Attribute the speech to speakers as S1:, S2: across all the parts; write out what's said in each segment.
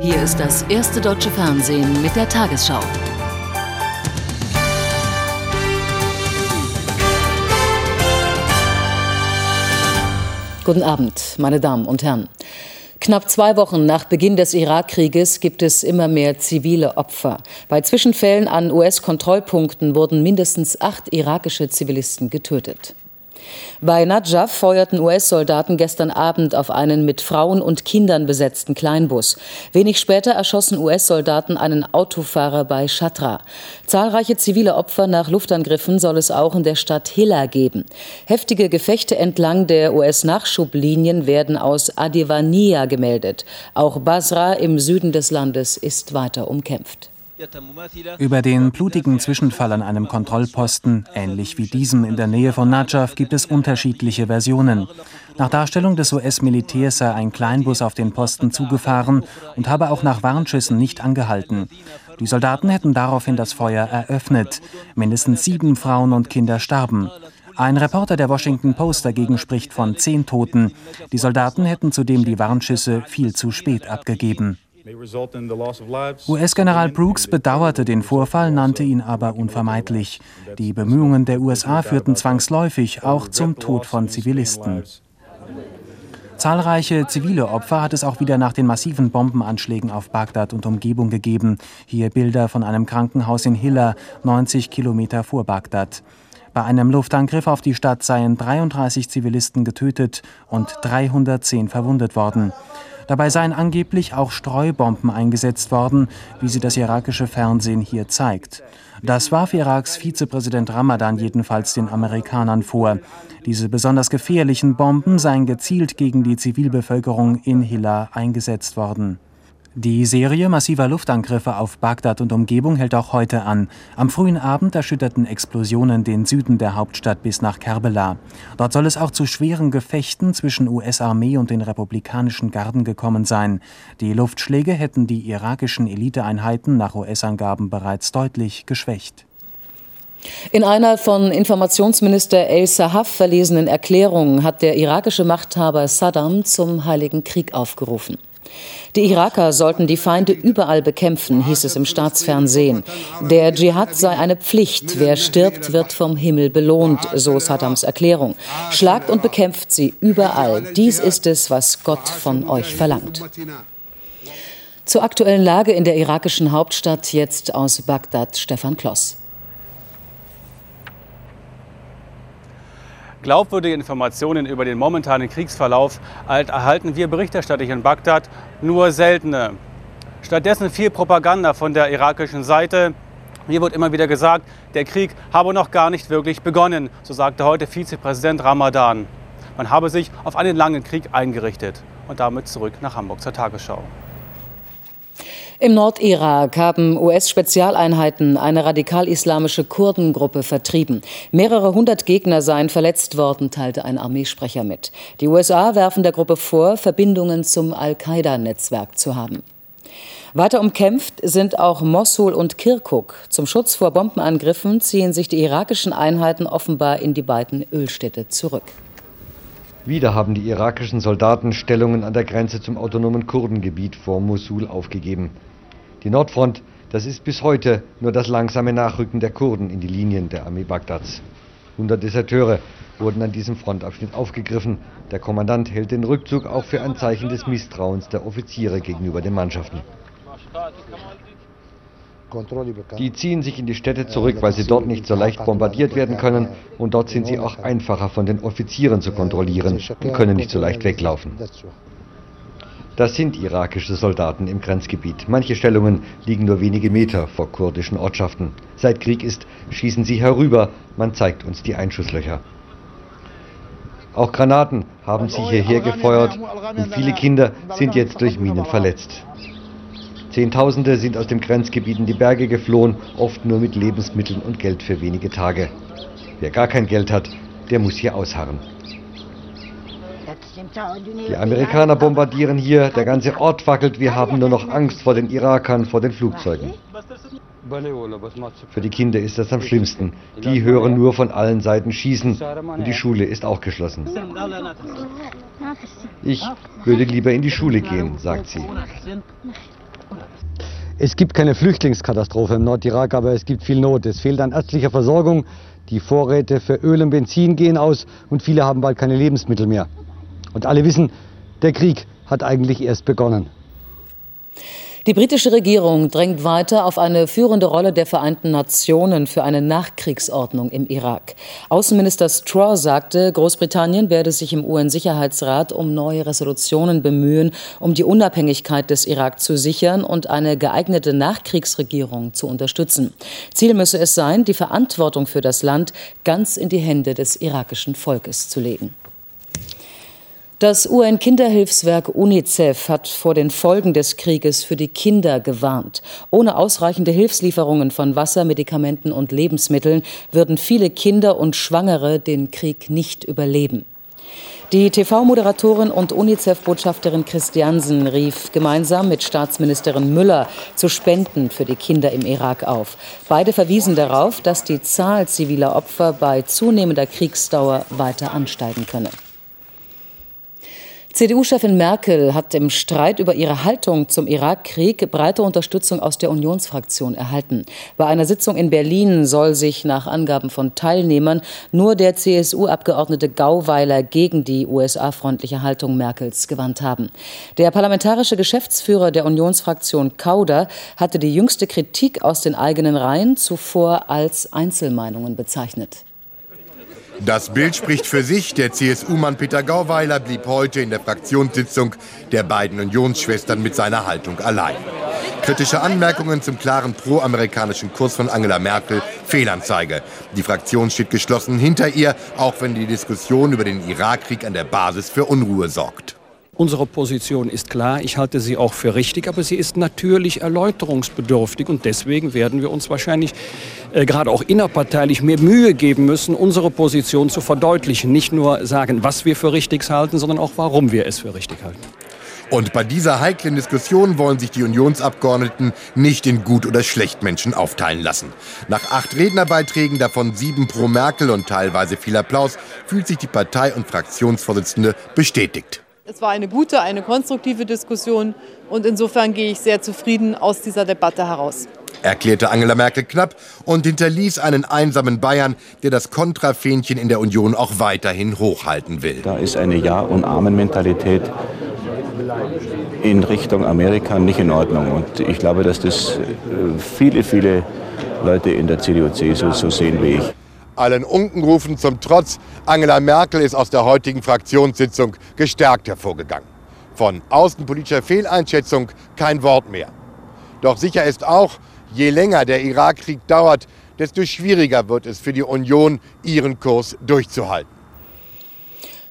S1: Hier ist das erste deutsche Fernsehen mit der Tagesschau. Guten Abend, meine Damen und Herren. Knapp zwei Wochen nach Beginn des Irakkrieges gibt es immer mehr zivile Opfer. Bei Zwischenfällen an US-Kontrollpunkten wurden mindestens acht irakische Zivilisten getötet. Bei Najaf feuerten US-Soldaten gestern Abend auf einen mit Frauen und Kindern besetzten Kleinbus. Wenig später erschossen US-Soldaten einen Autofahrer bei Shatra. Zahlreiche zivile Opfer nach Luftangriffen soll es auch in der Stadt Hilla geben. Heftige Gefechte entlang der US-Nachschublinien werden aus Adiwania gemeldet. Auch Basra im Süden des Landes ist weiter umkämpft.
S2: Über den blutigen Zwischenfall an einem Kontrollposten, ähnlich wie diesem in der Nähe von Najaf, gibt es unterschiedliche Versionen. Nach Darstellung des US-Militärs sei ein Kleinbus auf den Posten zugefahren und habe auch nach Warnschüssen nicht angehalten. Die Soldaten hätten daraufhin das Feuer eröffnet. Mindestens sieben Frauen und Kinder starben. Ein Reporter der Washington Post dagegen spricht von zehn Toten. Die Soldaten hätten zudem die Warnschüsse viel zu spät abgegeben. US-General Brooks bedauerte den Vorfall, nannte ihn aber unvermeidlich. Die Bemühungen der USA führten zwangsläufig auch zum Tod von Zivilisten. Zahlreiche zivile Opfer hat es auch wieder nach den massiven Bombenanschlägen auf Bagdad und Umgebung gegeben. Hier Bilder von einem Krankenhaus in Hilla, 90 Kilometer vor Bagdad. Bei einem Luftangriff auf die Stadt seien 33 Zivilisten getötet und 310 verwundet worden. Dabei seien angeblich auch Streubomben eingesetzt worden, wie sie das irakische Fernsehen hier zeigt. Das warf Iraks Vizepräsident Ramadan jedenfalls den Amerikanern vor. Diese besonders gefährlichen Bomben seien gezielt gegen die Zivilbevölkerung in Hilla eingesetzt worden. Die Serie massiver Luftangriffe auf Bagdad und Umgebung hält auch heute an. Am frühen Abend erschütterten Explosionen den Süden der Hauptstadt bis nach Kerbela. Dort soll es auch zu schweren Gefechten zwischen US-Armee und den republikanischen Garden gekommen sein. Die Luftschläge hätten die irakischen Eliteeinheiten nach US-Angaben bereits deutlich geschwächt.
S1: In einer von Informationsminister El Sahaf verlesenen Erklärung hat der irakische Machthaber Saddam zum Heiligen Krieg aufgerufen. Die Iraker sollten die Feinde überall bekämpfen, hieß es im Staatsfernsehen. Der Dschihad sei eine Pflicht. Wer stirbt, wird vom Himmel belohnt, so Saddams Erklärung. Schlagt und bekämpft sie überall. Dies ist es, was Gott von euch verlangt. Zur aktuellen Lage in der irakischen Hauptstadt jetzt aus Bagdad Stefan Kloss.
S3: Glaubwürdige Informationen über den momentanen Kriegsverlauf erhalten wir berichterstattlich in Bagdad nur seltene. Stattdessen viel Propaganda von der irakischen Seite. Hier wird immer wieder gesagt, der Krieg habe noch gar nicht wirklich begonnen, so sagte heute Vizepräsident Ramadan. Man habe sich auf einen langen Krieg eingerichtet. Und damit zurück nach Hamburg zur Tagesschau.
S1: Im Nordirak haben US-Spezialeinheiten eine radikal-islamische Kurdengruppe vertrieben. Mehrere hundert Gegner seien verletzt worden, teilte ein Armeesprecher mit. Die USA werfen der Gruppe vor, Verbindungen zum Al-Qaida-Netzwerk zu haben. Weiter umkämpft sind auch Mossul und Kirkuk. Zum Schutz vor Bombenangriffen ziehen sich die irakischen Einheiten offenbar in die beiden Ölstädte zurück.
S4: Wieder haben die irakischen Soldaten Stellungen an der Grenze zum autonomen Kurdengebiet vor Mosul aufgegeben. Die Nordfront, das ist bis heute nur das langsame Nachrücken der Kurden in die Linien der Armee Bagdads. 100 Deserteure wurden an diesem Frontabschnitt aufgegriffen. Der Kommandant hält den Rückzug auch für ein Zeichen des Misstrauens der Offiziere gegenüber den Mannschaften. Die ziehen sich in die Städte zurück, weil sie dort nicht so leicht bombardiert werden können und dort sind sie auch einfacher von den Offizieren zu kontrollieren und können nicht so leicht weglaufen. Das sind irakische Soldaten im Grenzgebiet. Manche Stellungen liegen nur wenige Meter vor kurdischen Ortschaften. Seit Krieg ist, schießen sie herüber. Man zeigt uns die Einschusslöcher. Auch Granaten haben sie hierher gefeuert und viele Kinder sind jetzt durch Minen verletzt. Zehntausende sind aus dem Grenzgebiet in die Berge geflohen, oft nur mit Lebensmitteln und Geld für wenige Tage. Wer gar kein Geld hat, der muss hier ausharren. Die Amerikaner bombardieren hier, der ganze Ort wackelt, wir haben nur noch Angst vor den Irakern, vor den Flugzeugen. Für die Kinder ist das am schlimmsten. Die hören nur von allen Seiten schießen und die Schule ist auch geschlossen. Ich würde lieber in die Schule gehen, sagt sie.
S5: Es gibt keine Flüchtlingskatastrophe im Nordirak, aber es gibt viel Not. Es fehlt an ärztlicher Versorgung. Die Vorräte für Öl und Benzin gehen aus und viele haben bald keine Lebensmittel mehr. Und alle wissen, der Krieg hat eigentlich erst begonnen.
S1: Die britische Regierung drängt weiter auf eine führende Rolle der Vereinten Nationen für eine Nachkriegsordnung im Irak. Außenminister Straw sagte, Großbritannien werde sich im UN-Sicherheitsrat um neue Resolutionen bemühen, um die Unabhängigkeit des Irak zu sichern und eine geeignete Nachkriegsregierung zu unterstützen. Ziel müsse es sein, die Verantwortung für das Land ganz in die Hände des irakischen Volkes zu legen. Das UN-Kinderhilfswerk UNICEF hat vor den Folgen des Krieges für die Kinder gewarnt. Ohne ausreichende Hilfslieferungen von Wasser, Medikamenten und Lebensmitteln würden viele Kinder und Schwangere den Krieg nicht überleben. Die TV-Moderatorin und UNICEF-Botschafterin Christiansen rief gemeinsam mit Staatsministerin Müller zu Spenden für die Kinder im Irak auf. Beide verwiesen darauf, dass die Zahl ziviler Opfer bei zunehmender Kriegsdauer weiter ansteigen könne. CDU-Chefin Merkel hat im Streit über ihre Haltung zum Irakkrieg breite Unterstützung aus der Unionsfraktion erhalten. Bei einer Sitzung in Berlin soll sich nach Angaben von Teilnehmern nur der CSU-Abgeordnete Gauweiler gegen die USA-freundliche Haltung Merkels gewandt haben. Der parlamentarische Geschäftsführer der Unionsfraktion Kauder hatte die jüngste Kritik aus den eigenen Reihen zuvor als Einzelmeinungen bezeichnet.
S6: Das Bild spricht für sich. Der CSU-Mann Peter Gauweiler blieb heute in der Fraktionssitzung der beiden Unionsschwestern mit seiner Haltung allein. Kritische Anmerkungen zum klaren pro-amerikanischen Kurs von Angela Merkel, Fehlanzeige. Die Fraktion steht geschlossen hinter ihr, auch wenn die Diskussion über den Irakkrieg an der Basis für Unruhe sorgt.
S7: Unsere Position ist klar, ich halte sie auch für richtig, aber sie ist natürlich erläuterungsbedürftig und deswegen werden wir uns wahrscheinlich äh, gerade auch innerparteilich mehr Mühe geben müssen, unsere Position zu verdeutlichen. Nicht nur sagen, was wir für richtig halten, sondern auch, warum wir es für richtig halten.
S6: Und bei dieser heiklen Diskussion wollen sich die Unionsabgeordneten nicht in Gut- oder Schlechtmenschen aufteilen lassen. Nach acht Rednerbeiträgen, davon sieben pro Merkel und teilweise viel Applaus, fühlt sich die Partei- und Fraktionsvorsitzende bestätigt.
S8: Es war eine gute, eine konstruktive Diskussion und insofern gehe ich sehr zufrieden aus dieser Debatte heraus.
S6: Erklärte Angela Merkel knapp und hinterließ einen einsamen Bayern, der das Kontrafähnchen in der Union auch weiterhin hochhalten will.
S9: Da ist eine Ja- und Amen-Mentalität in Richtung Amerika nicht in Ordnung. Und ich glaube, dass das äh, viele, viele Leute in der CDU-CSU so sehen wie ich.
S6: Allen Unkenrufen zum Trotz, Angela Merkel ist aus der heutigen Fraktionssitzung gestärkt hervorgegangen. Von außenpolitischer Fehleinschätzung kein Wort mehr. Doch sicher ist auch, je länger der Irakkrieg dauert, desto schwieriger wird es für die Union, ihren Kurs durchzuhalten.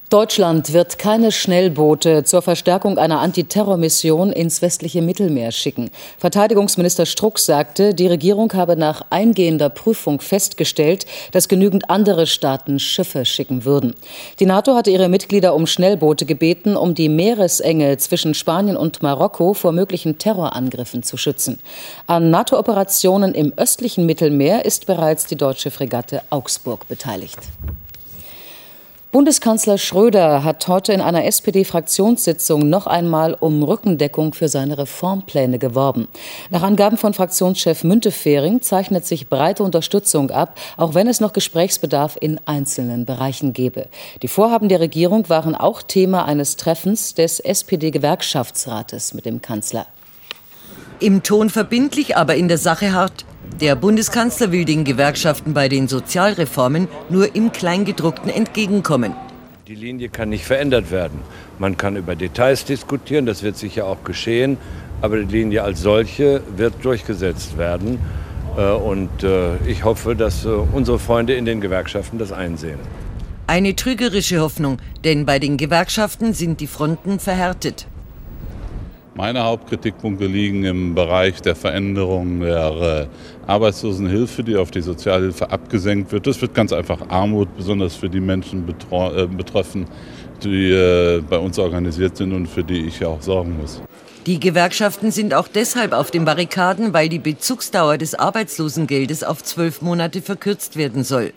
S1: Deutschland wird keine Schnellboote zur Verstärkung einer Antiterrormission ins westliche Mittelmeer schicken. Verteidigungsminister Struck sagte, die Regierung habe nach eingehender Prüfung festgestellt, dass genügend andere Staaten Schiffe schicken würden. Die NATO hatte ihre Mitglieder um Schnellboote gebeten, um die Meeresenge zwischen Spanien und Marokko vor möglichen Terrorangriffen zu schützen. An NATO-Operationen im östlichen Mittelmeer ist bereits die deutsche Fregatte Augsburg beteiligt. Bundeskanzler Schröder hat heute in einer SPD-Fraktionssitzung noch einmal um Rückendeckung für seine Reformpläne geworben. Nach Angaben von Fraktionschef Müntefering zeichnet sich breite Unterstützung ab, auch wenn es noch Gesprächsbedarf in einzelnen Bereichen gebe. Die Vorhaben der Regierung waren auch Thema eines Treffens des SPD-Gewerkschaftsrates mit dem Kanzler.
S10: Im Ton verbindlich, aber in der Sache hart. Der Bundeskanzler will den Gewerkschaften bei den Sozialreformen nur im Kleingedruckten entgegenkommen.
S11: Die Linie kann nicht verändert werden. Man kann über Details diskutieren, das wird sicher auch geschehen, aber die Linie als solche wird durchgesetzt werden. Äh, und äh, ich hoffe, dass äh, unsere Freunde in den Gewerkschaften das einsehen.
S10: Eine trügerische Hoffnung, denn bei den Gewerkschaften sind die Fronten verhärtet.
S12: Meine Hauptkritikpunkte liegen im Bereich der Veränderung der äh, Arbeitslosenhilfe, die auf die Sozialhilfe abgesenkt wird. Das wird ganz einfach Armut, besonders für die Menschen äh, betreffen, die äh, bei uns organisiert sind und für die ich auch sorgen muss.
S10: Die Gewerkschaften sind auch deshalb auf den Barrikaden, weil die Bezugsdauer des Arbeitslosengeldes auf zwölf Monate verkürzt werden soll.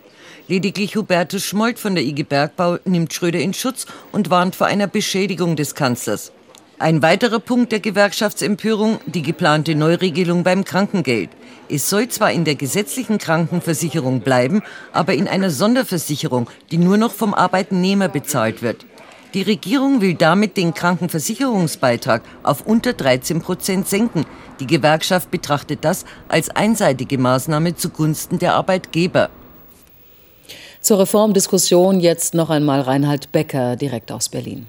S10: Lediglich Hubertus Schmold von der IG Bergbau nimmt Schröder in Schutz und warnt vor einer Beschädigung des Kanzlers. Ein weiterer Punkt der Gewerkschaftsempörung, die geplante Neuregelung beim Krankengeld. Es soll zwar in der gesetzlichen Krankenversicherung bleiben, aber in einer Sonderversicherung, die nur noch vom Arbeitnehmer bezahlt wird. Die Regierung will damit den Krankenversicherungsbeitrag auf unter 13 Prozent senken. Die Gewerkschaft betrachtet das als einseitige Maßnahme zugunsten der Arbeitgeber.
S1: Zur Reformdiskussion jetzt noch einmal Reinhard Becker direkt aus Berlin.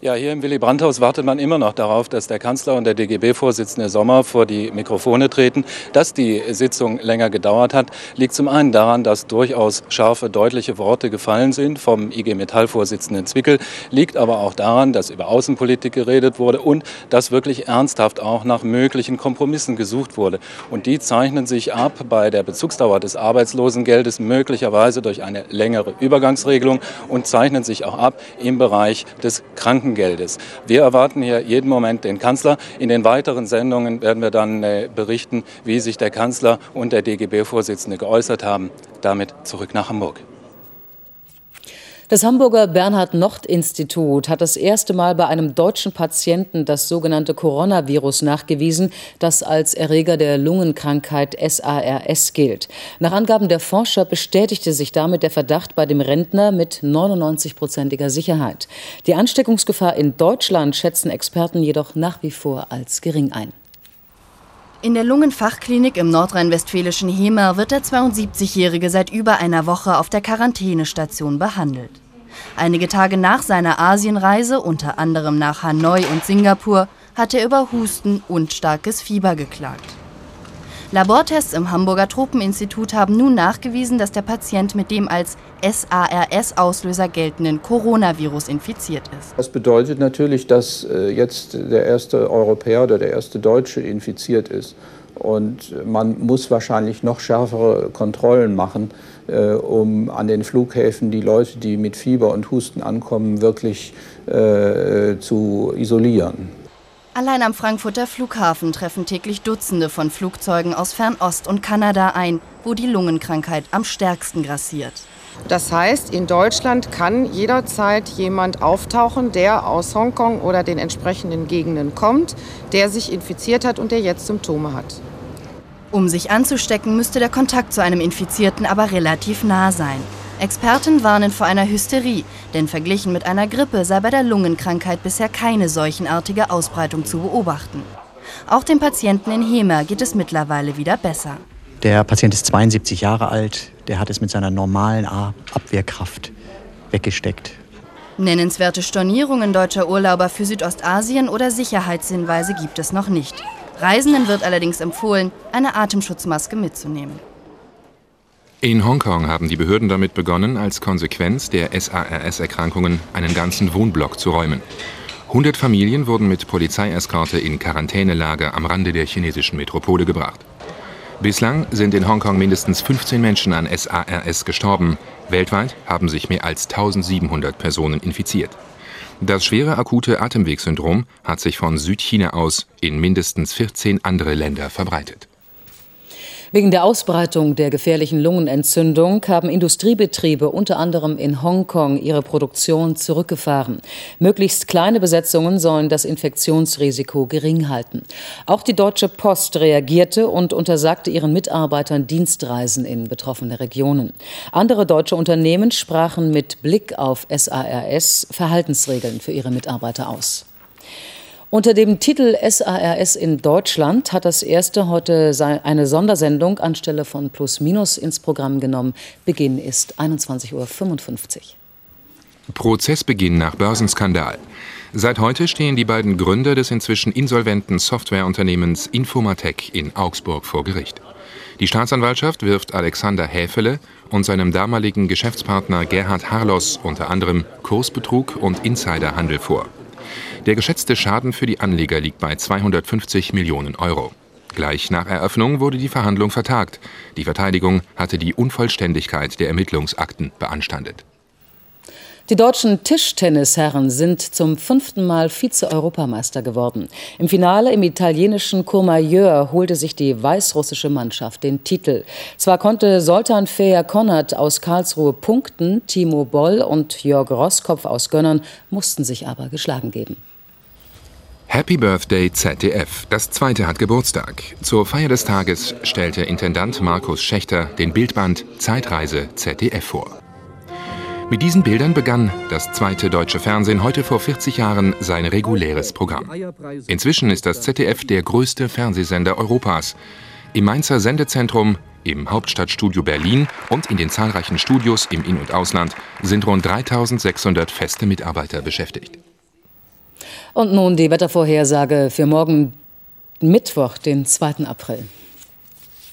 S13: Ja, hier im Willy Brandt-Haus wartet man immer noch darauf, dass der Kanzler und der DGB-Vorsitzende Sommer vor die Mikrofone treten. Dass die Sitzung länger gedauert hat, liegt zum einen daran, dass durchaus scharfe, deutliche Worte gefallen sind vom IG Metall-Vorsitzenden Zwickel, liegt aber auch daran, dass über Außenpolitik geredet wurde und dass wirklich ernsthaft auch nach möglichen Kompromissen gesucht wurde. Und die zeichnen sich ab bei der Bezugsdauer des Arbeitslosengeldes möglicherweise durch eine längere Übergangsregelung und zeichnen sich auch ab im Bereich des Kranken Krankengeldes. Wir erwarten hier jeden Moment den Kanzler. In den weiteren Sendungen werden wir dann äh, berichten, wie sich der Kanzler und der DGB-Vorsitzende geäußert haben. Damit zurück nach Hamburg.
S1: Das Hamburger Bernhard-Nocht-Institut hat das erste Mal bei einem deutschen Patienten das sogenannte Coronavirus nachgewiesen, das als Erreger der Lungenkrankheit SARS gilt. Nach Angaben der Forscher bestätigte sich damit der Verdacht bei dem Rentner mit 99-prozentiger Sicherheit. Die Ansteckungsgefahr in Deutschland schätzen Experten jedoch nach wie vor als gering ein.
S14: In der Lungenfachklinik im nordrhein-westfälischen Hemer wird der 72-Jährige seit über einer Woche auf der Quarantänestation behandelt. Einige Tage nach seiner Asienreise, unter anderem nach Hanoi und Singapur, hat er über Husten und starkes Fieber geklagt. Labortests im Hamburger Tropeninstitut haben nun nachgewiesen, dass der Patient mit dem als SARS-Auslöser geltenden Coronavirus infiziert ist.
S15: Das bedeutet natürlich, dass äh, jetzt der erste Europäer oder der erste Deutsche infiziert ist. Und man muss wahrscheinlich noch schärfere Kontrollen machen, äh, um an den Flughäfen die Leute, die mit Fieber und Husten ankommen, wirklich äh, zu isolieren.
S14: Allein am Frankfurter Flughafen treffen täglich Dutzende von Flugzeugen aus Fernost und Kanada ein, wo die Lungenkrankheit am stärksten grassiert.
S16: Das heißt, in Deutschland kann jederzeit jemand auftauchen, der aus Hongkong oder den entsprechenden Gegenden kommt, der sich infiziert hat und der jetzt Symptome hat.
S14: Um sich anzustecken, müsste der Kontakt zu einem Infizierten aber relativ nah sein. Experten warnen vor einer Hysterie, denn verglichen mit einer Grippe sei bei der Lungenkrankheit bisher keine seuchenartige Ausbreitung zu beobachten. Auch dem Patienten in Hemer geht es mittlerweile wieder besser.
S17: Der Patient ist 72 Jahre alt, der hat es mit seiner normalen Abwehrkraft weggesteckt.
S14: Nennenswerte Stornierungen deutscher Urlauber für Südostasien oder Sicherheitshinweise gibt es noch nicht. Reisenden wird allerdings empfohlen, eine Atemschutzmaske mitzunehmen.
S18: In Hongkong haben die Behörden damit begonnen, als Konsequenz der SARS-Erkrankungen einen ganzen Wohnblock zu räumen. 100 Familien wurden mit Polizeieskorte in Quarantänelager am Rande der chinesischen Metropole gebracht. Bislang sind in Hongkong mindestens 15 Menschen an SARS gestorben. Weltweit haben sich mehr als 1700 Personen infiziert. Das schwere akute Atemwegssyndrom hat sich von Südchina aus in mindestens 14 andere Länder verbreitet.
S1: Wegen der Ausbreitung der gefährlichen Lungenentzündung haben Industriebetriebe unter anderem in Hongkong ihre Produktion zurückgefahren. Möglichst kleine Besetzungen sollen das Infektionsrisiko gering halten. Auch die Deutsche Post reagierte und untersagte ihren Mitarbeitern Dienstreisen in betroffene Regionen. Andere deutsche Unternehmen sprachen mit Blick auf SARS Verhaltensregeln für ihre Mitarbeiter aus. Unter dem Titel SARS in Deutschland hat das erste heute eine Sondersendung anstelle von Plus Minus ins Programm genommen. Beginn ist 21.55 Uhr.
S18: Prozessbeginn nach Börsenskandal. Seit heute stehen die beiden Gründer des inzwischen insolventen Softwareunternehmens Infomatec in Augsburg vor Gericht. Die Staatsanwaltschaft wirft Alexander Häfele und seinem damaligen Geschäftspartner Gerhard Harlos unter anderem Kursbetrug und Insiderhandel vor. Der geschätzte Schaden für die Anleger liegt bei 250 Millionen Euro. Gleich nach Eröffnung wurde die Verhandlung vertagt. Die Verteidigung hatte die Unvollständigkeit der Ermittlungsakten beanstandet.
S1: Die deutschen Tischtennisherren sind zum fünften Mal Vize-Europameister geworden. Im Finale im italienischen Courmayeur holte sich die weißrussische Mannschaft den Titel. Zwar konnte Soltan Feher Konrad aus Karlsruhe punkten, Timo Boll und Jörg Roskopf aus Gönnern mussten sich aber geschlagen geben.
S18: Happy Birthday ZDF. Das zweite hat Geburtstag. Zur Feier des Tages stellte Intendant Markus Schächter den Bildband Zeitreise ZDF vor. Mit diesen Bildern begann das zweite deutsche Fernsehen heute vor 40 Jahren sein reguläres Programm. Inzwischen ist das ZDF der größte Fernsehsender Europas. Im Mainzer Sendezentrum, im Hauptstadtstudio Berlin und in den zahlreichen Studios im In- und Ausland sind rund 3600 feste Mitarbeiter beschäftigt.
S1: Und nun die Wettervorhersage für morgen Mittwoch, den 2. April.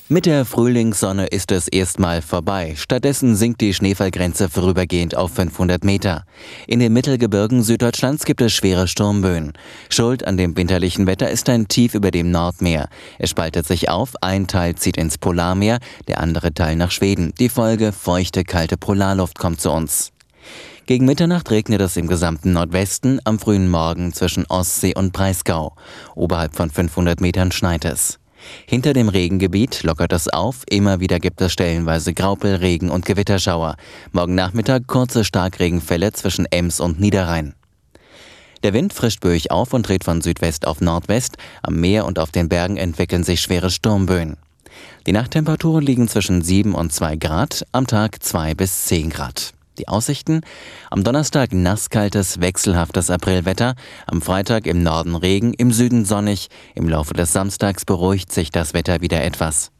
S19: Mit der Frühlingssonne ist es erstmal vorbei. Stattdessen sinkt die Schneefallgrenze vorübergehend auf 500 Meter. In den Mittelgebirgen Süddeutschlands gibt es schwere Sturmböen. Schuld an dem winterlichen Wetter ist ein Tief über dem Nordmeer. Es spaltet sich auf, ein Teil zieht ins Polarmeer, der andere Teil nach Schweden. Die Folge feuchte, kalte Polarluft kommt zu uns. Gegen Mitternacht regnet es im gesamten Nordwesten, am frühen Morgen zwischen Ostsee und Breisgau. Oberhalb von 500 Metern schneit es. Hinter dem Regengebiet lockert es auf, immer wieder gibt es stellenweise Graupel, Regen und Gewitterschauer. Morgen Nachmittag kurze Starkregenfälle zwischen Ems und Niederrhein. Der Wind frischt böig auf und dreht von Südwest auf Nordwest. Am Meer und auf den Bergen entwickeln sich schwere Sturmböen. Die Nachttemperaturen liegen zwischen 7 und 2 Grad, am Tag 2 bis 10 Grad. Die Aussichten? Am Donnerstag nasskaltes, wechselhaftes Aprilwetter, am Freitag im Norden Regen, im Süden sonnig, im Laufe des Samstags beruhigt sich das Wetter wieder etwas.